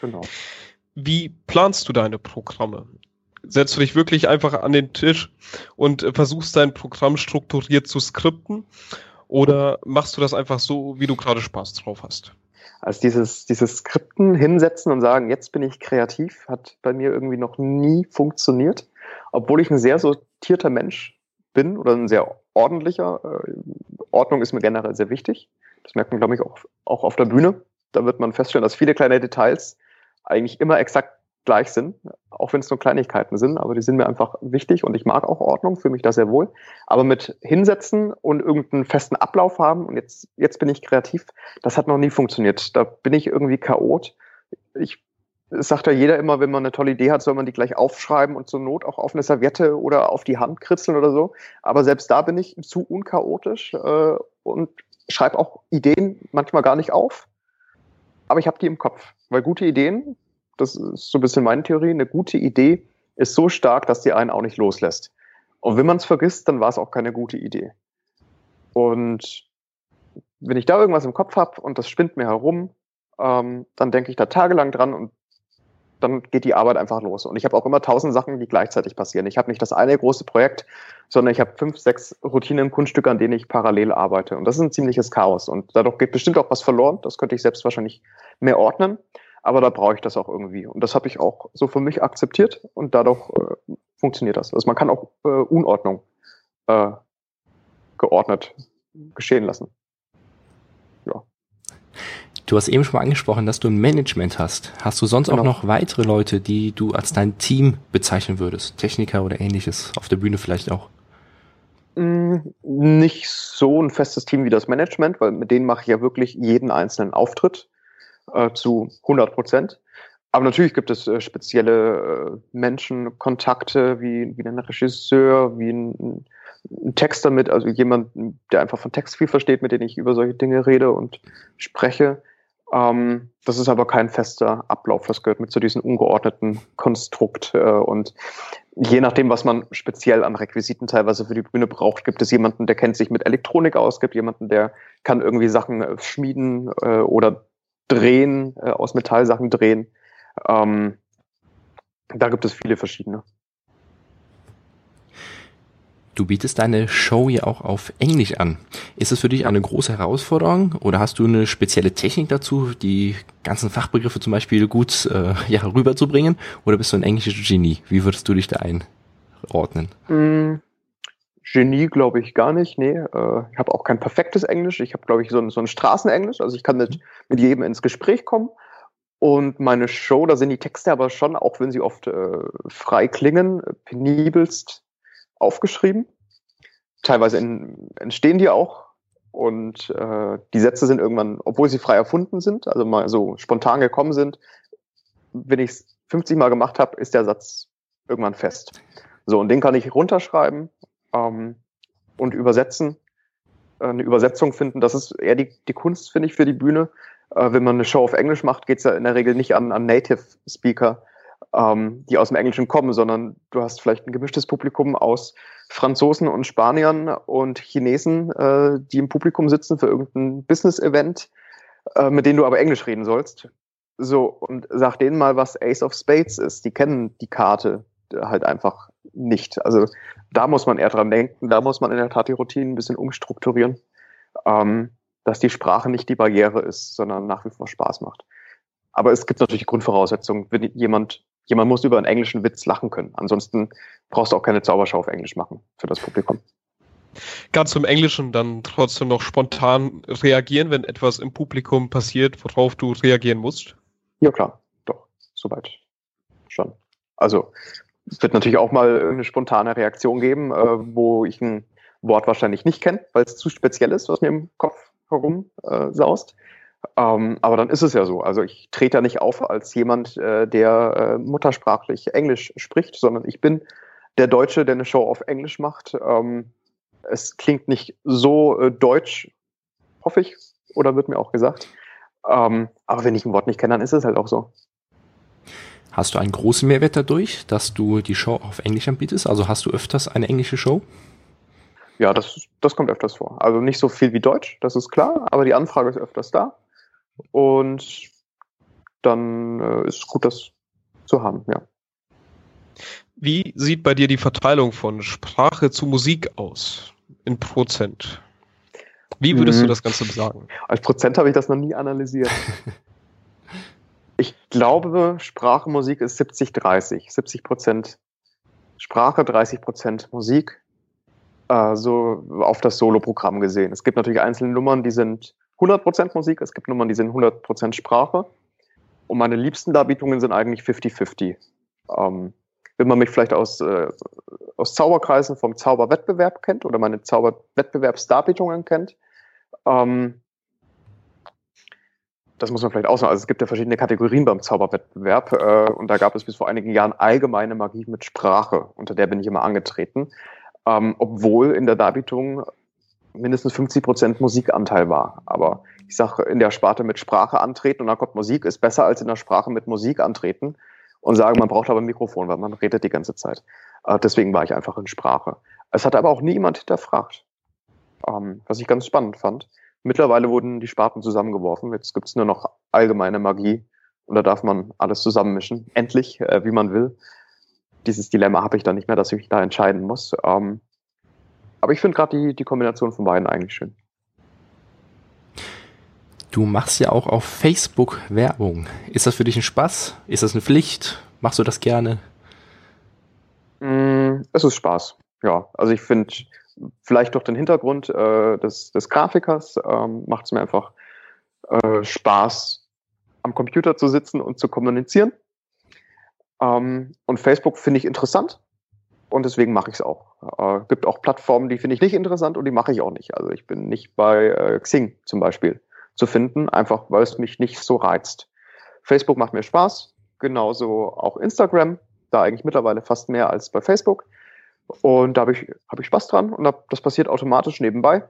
Genau. Wie planst du deine Programme? Setzt du dich wirklich einfach an den Tisch und äh, versuchst dein Programm strukturiert zu skripten? Oder machst du das einfach so, wie du gerade Spaß drauf hast? Also dieses, dieses Skripten hinsetzen und sagen, jetzt bin ich kreativ, hat bei mir irgendwie noch nie funktioniert. Obwohl ich ein sehr sortierter Mensch bin oder ein sehr ordentlicher. Äh, Ordnung ist mir generell sehr wichtig. Das merkt man, glaube ich, auch, auch auf der Bühne. Da wird man feststellen, dass viele kleine Details eigentlich immer exakt gleich sind, auch wenn es nur Kleinigkeiten sind, aber die sind mir einfach wichtig und ich mag auch Ordnung, fühle mich da sehr wohl. Aber mit hinsetzen und irgendeinen festen Ablauf haben und jetzt, jetzt bin ich kreativ, das hat noch nie funktioniert. Da bin ich irgendwie chaot. Ich es sagt ja jeder immer, wenn man eine tolle Idee hat, soll man die gleich aufschreiben und zur Not auch auf eine Serviette oder auf die Hand kritzeln oder so. Aber selbst da bin ich zu unchaotisch äh, und schreibe auch Ideen manchmal gar nicht auf. Aber ich habe die im Kopf. Weil gute Ideen, das ist so ein bisschen meine Theorie, eine gute Idee ist so stark, dass die einen auch nicht loslässt. Und wenn man es vergisst, dann war es auch keine gute Idee. Und wenn ich da irgendwas im Kopf habe und das spinnt mir herum, ähm, dann denke ich da tagelang dran und dann geht die Arbeit einfach los. Und ich habe auch immer tausend Sachen, die gleichzeitig passieren. Ich habe nicht das eine große Projekt, sondern ich habe fünf, sechs Routinen-Kunststücke, an denen ich parallel arbeite. Und das ist ein ziemliches Chaos. Und dadurch geht bestimmt auch was verloren. Das könnte ich selbst wahrscheinlich mehr ordnen. Aber da brauche ich das auch irgendwie. Und das habe ich auch so für mich akzeptiert und dadurch äh, funktioniert das. Also man kann auch äh, Unordnung äh, geordnet geschehen lassen. Ja. Du hast eben schon mal angesprochen, dass du ein Management hast. Hast du sonst genau. auch noch weitere Leute, die du als dein Team bezeichnen würdest? Techniker oder ähnliches? Auf der Bühne vielleicht auch? Mm, nicht so ein festes Team wie das Management, weil mit denen mache ich ja wirklich jeden einzelnen Auftritt äh, zu 100 Prozent. Aber natürlich gibt es äh, spezielle äh, Menschenkontakte, wie, wie ein Regisseur, wie ein, ein Texter mit, also jemand, der einfach von Text viel versteht, mit dem ich über solche Dinge rede und spreche. Ähm, das ist aber kein fester Ablauf. Das gehört mit zu diesem ungeordneten Konstrukt. Äh, und je nachdem, was man speziell an Requisiten teilweise für die Bühne braucht, gibt es jemanden, der kennt sich mit Elektronik aus, gibt jemanden, der kann irgendwie Sachen äh, schmieden äh, oder drehen, äh, aus Metallsachen drehen. Ähm, da gibt es viele verschiedene. Du bietest deine Show ja auch auf Englisch an. Ist es für dich eine große Herausforderung oder hast du eine spezielle Technik dazu, die ganzen Fachbegriffe zum Beispiel gut äh, ja, rüberzubringen? Oder bist du ein englisches Genie? Wie würdest du dich da einordnen? Mm, Genie glaube ich gar nicht. Nee, äh, ich habe auch kein perfektes Englisch. Ich habe, glaube ich, so ein, so ein Straßenenglisch. Also ich kann mit, mit jedem ins Gespräch kommen. Und meine Show, da sind die Texte aber schon, auch wenn sie oft äh, frei klingen, penibelst aufgeschrieben. Teilweise in, entstehen die auch. Und äh, die Sätze sind irgendwann, obwohl sie frei erfunden sind, also mal so spontan gekommen sind, wenn ich es 50 Mal gemacht habe, ist der Satz irgendwann fest. So, und den kann ich runterschreiben ähm, und übersetzen. Äh, eine Übersetzung finden, das ist eher die, die Kunst, finde ich, für die Bühne. Äh, wenn man eine Show auf Englisch macht, geht es ja in der Regel nicht an, an Native Speaker, ähm, die aus dem Englischen kommen, sondern du hast vielleicht ein gemischtes Publikum aus Franzosen und Spaniern und Chinesen, äh, die im Publikum sitzen für irgendein Business-Event, äh, mit denen du aber Englisch reden sollst. So, und sag denen mal, was Ace of Spades ist. Die kennen die Karte halt einfach nicht. Also da muss man eher dran denken, da muss man in der Tat die Routinen ein bisschen umstrukturieren, ähm, dass die Sprache nicht die Barriere ist, sondern nach wie vor Spaß macht. Aber es gibt natürlich Grundvoraussetzungen, wenn jemand jemand muss über einen englischen Witz lachen können. Ansonsten brauchst du auch keine Zauberschau auf Englisch machen für das Publikum. Ganz zum Englischen dann trotzdem noch spontan reagieren, wenn etwas im Publikum passiert, worauf du reagieren musst? Ja klar, doch, soweit schon. Also es wird natürlich auch mal eine spontane Reaktion geben, äh, wo ich ein Wort wahrscheinlich nicht kenne, weil es zu speziell ist, was mir im Kopf herum äh. Ähm, aber dann ist es ja so. Also ich trete ja nicht auf als jemand, äh, der äh, muttersprachlich Englisch spricht, sondern ich bin der Deutsche, der eine Show auf Englisch macht. Ähm, es klingt nicht so äh, deutsch, hoffe ich, oder wird mir auch gesagt. Ähm, aber wenn ich ein Wort nicht kenne, dann ist es halt auch so. Hast du einen großen Mehrwert dadurch, dass du die Show auf Englisch anbietest? Also hast du öfters eine englische Show? Ja, das, das kommt öfters vor. Also nicht so viel wie Deutsch, das ist klar, aber die Anfrage ist öfters da. Und dann äh, ist es gut, das zu haben, ja. Wie sieht bei dir die Verteilung von Sprache zu Musik aus? In Prozent. Wie würdest mhm. du das Ganze sagen? Als Prozent habe ich das noch nie analysiert. glaube, Sprache, Musik ist 70-30. 70 Prozent Sprache, 30 Prozent Musik. Äh, so auf das Solo-Programm gesehen. Es gibt natürlich einzelne Nummern, die sind 100% Musik, es gibt Nummern, die sind 100% Sprache. Und meine liebsten Darbietungen sind eigentlich 50-50. Ähm, wenn man mich vielleicht aus, äh, aus Zauberkreisen vom Zauberwettbewerb kennt oder meine Zauberwettbewerbsdarbietungen kennt, ähm, das muss man vielleicht aussagen. Also es gibt ja verschiedene Kategorien beim Zauberwettbewerb äh, und da gab es bis vor einigen Jahren allgemeine Magie mit Sprache, unter der bin ich immer angetreten. Ähm, obwohl in der Darbietung mindestens 50 Prozent Musikanteil war. Aber ich sage, in der Sparte mit Sprache antreten und dann kommt Musik, ist besser als in der Sprache mit Musik antreten und sagen, man braucht aber ein Mikrofon, weil man redet die ganze Zeit. Äh, deswegen war ich einfach in Sprache. Es hat aber auch niemand hinterfragt, ähm, was ich ganz spannend fand. Mittlerweile wurden die Sparten zusammengeworfen. Jetzt gibt's nur noch allgemeine Magie und da darf man alles zusammenmischen. Endlich, äh, wie man will. Dieses Dilemma habe ich dann nicht mehr, dass ich mich da entscheiden muss. Ähm, aber ich finde gerade die, die Kombination von beiden eigentlich schön. Du machst ja auch auf Facebook Werbung. Ist das für dich ein Spaß? Ist das eine Pflicht? Machst du das gerne? Mm, es ist Spaß. Ja, also ich finde, vielleicht durch den Hintergrund äh, des, des Grafikers ähm, macht es mir einfach äh, Spaß, am Computer zu sitzen und zu kommunizieren. Ähm, und Facebook finde ich interessant und deswegen mache ich es auch. Äh, gibt auch Plattformen, die finde ich nicht interessant und die mache ich auch nicht. Also ich bin nicht bei äh, Xing zum Beispiel zu finden, einfach weil es mich nicht so reizt. Facebook macht mir Spaß, genauso auch Instagram, da eigentlich mittlerweile fast mehr als bei Facebook. Und da habe ich, hab ich Spaß dran und das passiert automatisch nebenbei.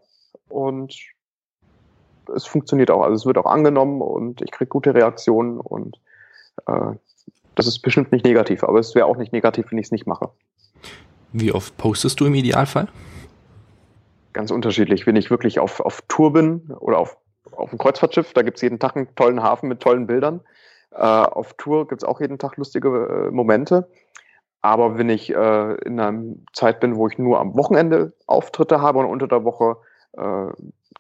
Und es funktioniert auch. Also es wird auch angenommen und ich kriege gute Reaktionen und äh, das ist bestimmt nicht negativ, aber es wäre auch nicht negativ, wenn ich es nicht mache. Wie oft postest du im Idealfall? Ganz unterschiedlich. Wenn ich wirklich auf, auf Tour bin oder auf, auf einem Kreuzfahrtschiff, da gibt es jeden Tag einen tollen Hafen mit tollen Bildern. Äh, auf Tour gibt es auch jeden Tag lustige äh, Momente. Aber wenn ich äh, in einer Zeit bin, wo ich nur am Wochenende Auftritte habe und unter der Woche äh,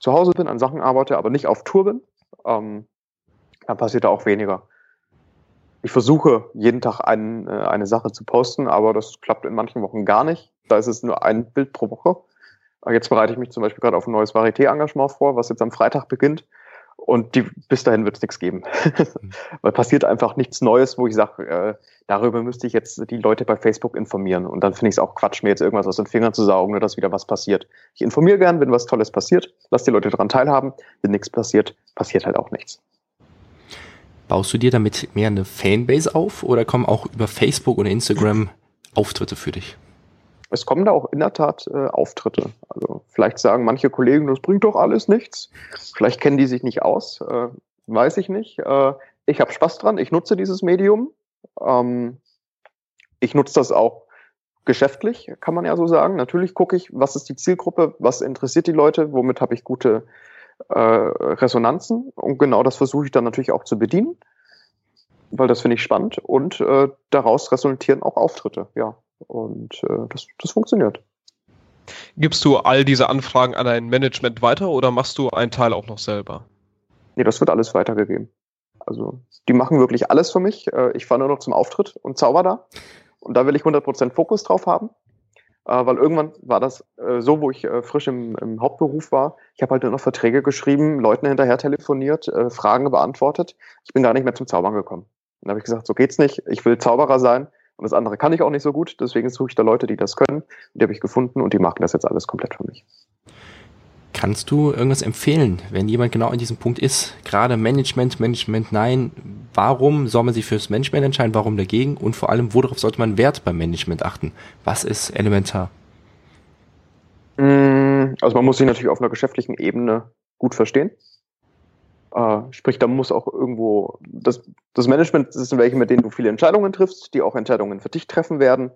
zu Hause bin, an Sachen arbeite, aber nicht auf Tour bin, ähm, dann passiert da auch weniger. Ich versuche jeden Tag ein, äh, eine Sache zu posten, aber das klappt in manchen Wochen gar nicht. Da ist es nur ein Bild pro Woche. Jetzt bereite ich mich zum Beispiel gerade auf ein neues Varieté-Engagement vor, was jetzt am Freitag beginnt. Und die, bis dahin wird es nichts geben. Weil passiert einfach nichts Neues, wo ich sage, äh, darüber müsste ich jetzt die Leute bei Facebook informieren. Und dann finde ich es auch Quatsch, mir jetzt irgendwas aus den Fingern zu saugen, nur dass wieder was passiert. Ich informiere gern, wenn was Tolles passiert, lass die Leute daran teilhaben. Wenn nichts passiert, passiert halt auch nichts. Baust du dir damit mehr eine Fanbase auf oder kommen auch über Facebook oder Instagram Auftritte für dich? Es kommen da auch in der Tat äh, Auftritte. Also vielleicht sagen manche Kollegen, das bringt doch alles nichts. Vielleicht kennen die sich nicht aus, äh, weiß ich nicht. Äh, ich habe Spaß dran, ich nutze dieses Medium. Ähm, ich nutze das auch geschäftlich, kann man ja so sagen. Natürlich gucke ich, was ist die Zielgruppe, was interessiert die Leute, womit habe ich gute äh, Resonanzen. Und genau das versuche ich dann natürlich auch zu bedienen, weil das finde ich spannend. Und äh, daraus resultieren auch Auftritte, ja. Und äh, das, das funktioniert. Gibst du all diese Anfragen an dein Management weiter oder machst du einen Teil auch noch selber? Nee, das wird alles weitergegeben. Also die machen wirklich alles für mich. Äh, ich fahre nur noch zum Auftritt und zauber da. Und da will ich 100% Fokus drauf haben. Äh, weil irgendwann war das äh, so, wo ich frisch im, im Hauptberuf war. Ich habe halt nur noch Verträge geschrieben, Leuten hinterher telefoniert, Fragen beantwortet. Ich bin gar nicht mehr zum Zaubern gekommen. Dann habe ich gesagt, so geht's nicht. Ich will Zauberer sein. Und das andere kann ich auch nicht so gut, deswegen suche ich da Leute, die das können. Die habe ich gefunden und die machen das jetzt alles komplett für mich. Kannst du irgendwas empfehlen, wenn jemand genau in diesem Punkt ist? Gerade Management, Management, nein. Warum soll man sich fürs Management entscheiden? Warum dagegen? Und vor allem, worauf sollte man Wert beim Management achten? Was ist elementar? Mm, also man muss sich natürlich auf einer geschäftlichen Ebene gut verstehen. Äh, sprich, da muss auch irgendwo das, das Management das sind welche, mit denen du viele Entscheidungen triffst, die auch Entscheidungen für dich treffen werden.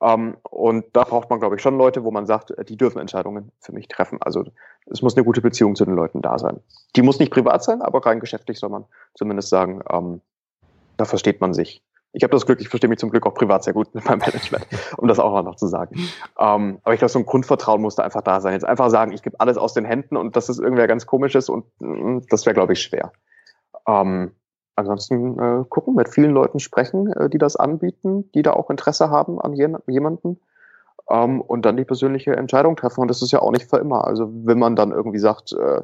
Ähm, und da braucht man, glaube ich, schon Leute, wo man sagt, äh, die dürfen Entscheidungen für mich treffen. Also es muss eine gute Beziehung zu den Leuten da sein. Die muss nicht privat sein, aber rein geschäftlich soll man zumindest sagen, ähm, da versteht man sich. Ich habe das Glück, ich verstehe mich zum Glück auch privat sehr gut mit meinem Management, um das auch noch zu sagen. Ähm, aber ich glaube, so ein Grundvertrauen muss da einfach da sein. Jetzt einfach sagen, ich gebe alles aus den Händen und das ist irgendwer ganz komisches und mh, mm, das wäre, glaube ich, schwer. Ähm, ansonsten äh, gucken, mit vielen Leuten sprechen, äh, die das anbieten, die da auch Interesse haben an jen jemanden ähm, und dann die persönliche Entscheidung treffen. Und das ist ja auch nicht für immer. Also wenn man dann irgendwie sagt, äh,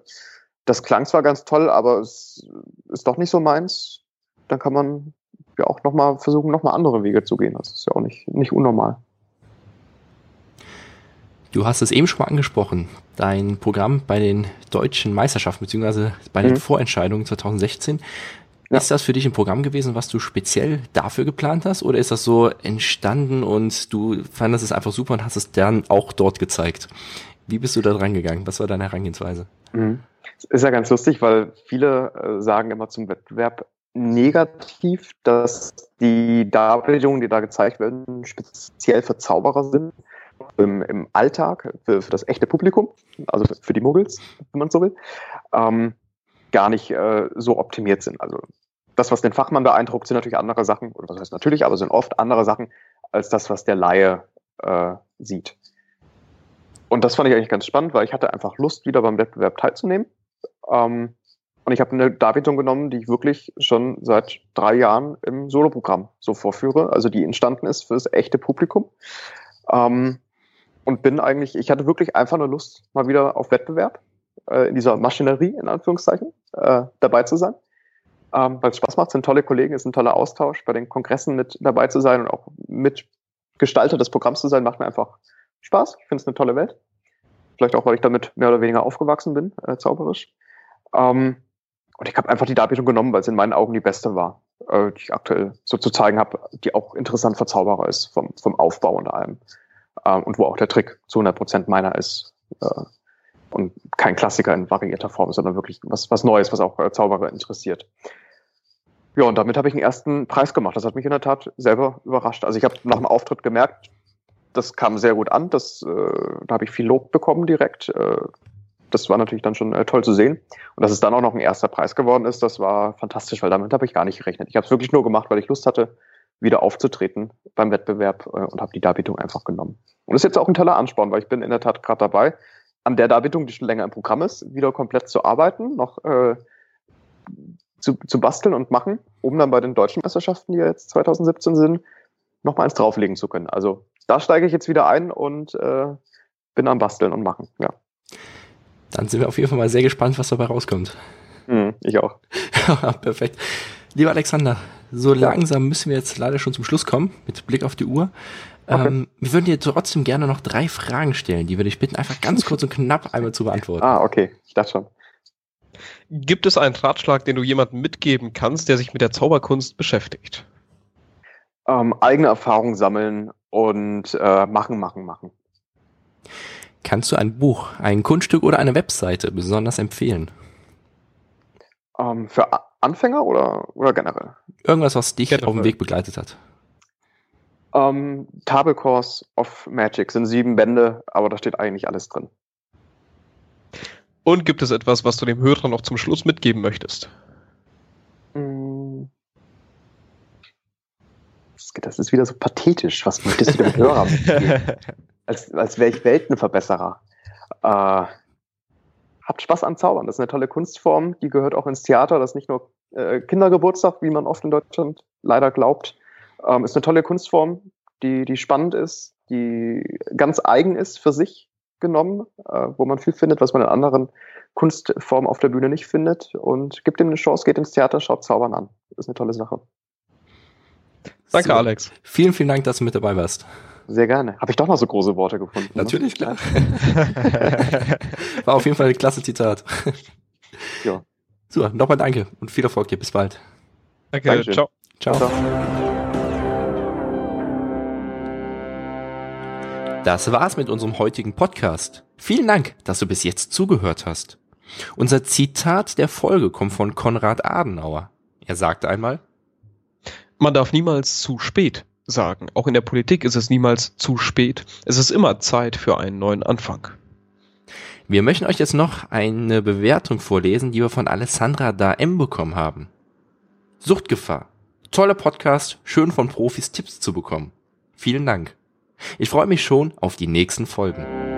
das klang zwar ganz toll, aber es ist doch nicht so meins, dann kann man ja auch nochmal versuchen, nochmal andere Wege zu gehen. Das ist ja auch nicht, nicht unnormal. Du hast es eben schon mal angesprochen, dein Programm bei den deutschen Meisterschaften beziehungsweise bei den mhm. Vorentscheidungen 2016. Ja. Ist das für dich ein Programm gewesen, was du speziell dafür geplant hast? Oder ist das so entstanden und du fandest es einfach super und hast es dann auch dort gezeigt? Wie bist du da dran gegangen? Was war deine Herangehensweise? Mhm. Ist ja ganz lustig, weil viele äh, sagen immer zum Wettbewerb, negativ, dass die Darbietungen, die da gezeigt werden, speziell für Zauberer sind, im, im Alltag, für, für, das echte Publikum, also für, die Muggels, wenn man so will, ähm, gar nicht äh, so optimiert sind. Also das, was den Fachmann beeindruckt, sind natürlich andere Sachen, oder was heißt natürlich, aber sind oft andere Sachen als das, was der Laie äh, sieht. Und das fand ich eigentlich ganz spannend, weil ich hatte einfach Lust, wieder beim Wettbewerb teilzunehmen. Ähm, und ich habe eine Darbietung genommen, die ich wirklich schon seit drei Jahren im Soloprogramm so vorführe, also die entstanden ist für das echte Publikum. Ähm, und bin eigentlich, ich hatte wirklich einfach nur Lust, mal wieder auf Wettbewerb, äh, in dieser Maschinerie, in Anführungszeichen, äh, dabei zu sein. Ähm, weil es Spaß macht, sind tolle Kollegen, ist ein toller Austausch, bei den Kongressen mit dabei zu sein und auch mit Gestalter des Programms zu sein, macht mir einfach Spaß. Ich finde es eine tolle Welt. Vielleicht auch, weil ich damit mehr oder weniger aufgewachsen bin, äh, zauberisch. Ähm, und ich habe einfach die Darbietung genommen, weil es in meinen Augen die beste war, äh, die ich aktuell so zu zeigen habe, die auch interessant für Zauberer ist, vom, vom Aufbau und allem. Ähm, und wo auch der Trick zu 100 Prozent meiner ist. Äh, und kein Klassiker in variierter Form, sondern wirklich was, was Neues, was auch äh, Zauberer interessiert. Ja, und damit habe ich einen ersten Preis gemacht. Das hat mich in der Tat selber überrascht. Also ich habe nach dem Auftritt gemerkt, das kam sehr gut an. Das, äh, da habe ich viel Lob bekommen direkt. Äh, das war natürlich dann schon äh, toll zu sehen. Und dass es dann auch noch ein erster Preis geworden ist, das war fantastisch, weil damit habe ich gar nicht gerechnet. Ich habe es wirklich nur gemacht, weil ich Lust hatte, wieder aufzutreten beim Wettbewerb äh, und habe die Darbietung einfach genommen. Und das ist jetzt auch ein toller Ansporn, weil ich bin in der Tat gerade dabei, an der Darbietung, die schon länger im Programm ist, wieder komplett zu arbeiten, noch äh, zu, zu basteln und machen, um dann bei den deutschen Meisterschaften, die jetzt 2017 sind, nochmal eins drauflegen zu können. Also da steige ich jetzt wieder ein und äh, bin am Basteln und machen, ja. Dann sind wir auf jeden Fall mal sehr gespannt, was dabei rauskommt. Mhm, ich auch. Perfekt. Lieber Alexander, so langsam müssen wir jetzt leider schon zum Schluss kommen, mit Blick auf die Uhr. Okay. Ähm, wir würden dir trotzdem gerne noch drei Fragen stellen, die würde ich bitten, einfach ganz kurz und knapp einmal zu beantworten. Ah, okay. Ich dachte schon. Gibt es einen Ratschlag, den du jemandem mitgeben kannst, der sich mit der Zauberkunst beschäftigt? Ähm, eigene Erfahrungen sammeln und äh, machen, machen, machen. Kannst du ein Buch, ein Kunststück oder eine Webseite besonders empfehlen? Ähm, für Anfänger oder, oder generell? Irgendwas, was dich generell. auf dem Weg begleitet hat. Ähm, Table Course of Magic sind sieben Bände, aber da steht eigentlich alles drin. Und gibt es etwas, was du dem Hörer noch zum Schluss mitgeben möchtest? Hm. Das ist wieder so pathetisch. Was möchtest du dem Hörer mitgeben? als, als wäre ich Weltenverbesserer. Äh, habt Spaß am Zaubern. Das ist eine tolle Kunstform. Die gehört auch ins Theater. Das ist nicht nur äh, Kindergeburtstag, wie man oft in Deutschland leider glaubt. Ähm, ist eine tolle Kunstform, die, die spannend ist, die ganz eigen ist für sich genommen, äh, wo man viel findet, was man in anderen Kunstformen auf der Bühne nicht findet. Und gibt ihm eine Chance, geht ins Theater, schaut Zaubern an. Das ist eine tolle Sache. Danke, so. Alex. Vielen, vielen Dank, dass du mit dabei warst. Sehr gerne. Habe ich doch noch so große Worte gefunden. Ne? Natürlich, klar. War auf jeden Fall ein klasse Zitat. Ja. So, nochmal danke und viel Erfolg dir. Bis bald. Danke. Dankeschön. Ciao. Ciao. Ciao. Das war's mit unserem heutigen Podcast. Vielen Dank, dass du bis jetzt zugehört hast. Unser Zitat der Folge kommt von Konrad Adenauer. Er sagte einmal, man darf niemals zu spät sagen. Auch in der Politik ist es niemals zu spät. Es ist immer Zeit für einen neuen Anfang. Wir möchten euch jetzt noch eine Bewertung vorlesen, die wir von Alessandra da M bekommen haben. Suchtgefahr. Toller Podcast, schön von Profis Tipps zu bekommen. Vielen Dank. Ich freue mich schon auf die nächsten Folgen.